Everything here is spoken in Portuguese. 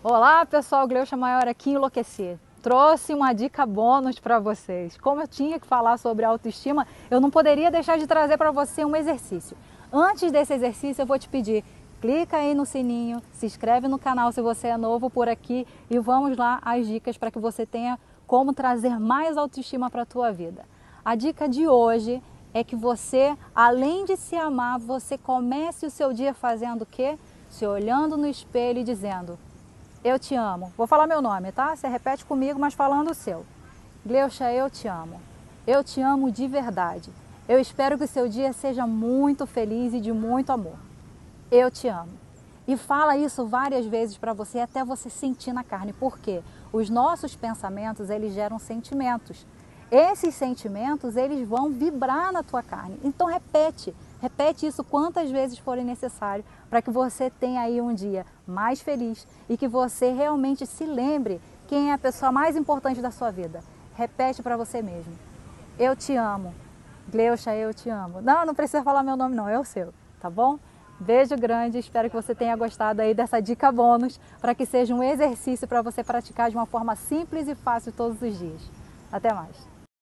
Olá pessoal, Gleucha Maior aqui enlouquecer. Trouxe uma dica bônus para vocês. Como eu tinha que falar sobre autoestima, eu não poderia deixar de trazer para você um exercício. Antes desse exercício, eu vou te pedir, clica aí no sininho, se inscreve no canal se você é novo por aqui e vamos lá às dicas para que você tenha como trazer mais autoestima para a tua vida. A dica de hoje é que você, além de se amar, você comece o seu dia fazendo o quê? Se olhando no espelho e dizendo: eu te amo. Vou falar meu nome, tá? Você repete comigo, mas falando o seu. Gleucha, eu te amo. Eu te amo de verdade. Eu espero que o seu dia seja muito feliz e de muito amor. Eu te amo. E fala isso várias vezes para você até você sentir na carne. Por quê? Os nossos pensamentos, eles geram sentimentos. Esses sentimentos, eles vão vibrar na tua carne. Então repete. Repete isso quantas vezes forem necessário para que você tenha aí um dia mais feliz e que você realmente se lembre quem é a pessoa mais importante da sua vida. Repete para você mesmo. Eu te amo. Gleucha, eu te amo. Não, não precisa falar meu nome não, é o seu, tá bom? Beijo grande, espero que você tenha gostado aí dessa dica bônus para que seja um exercício para você praticar de uma forma simples e fácil todos os dias. Até mais.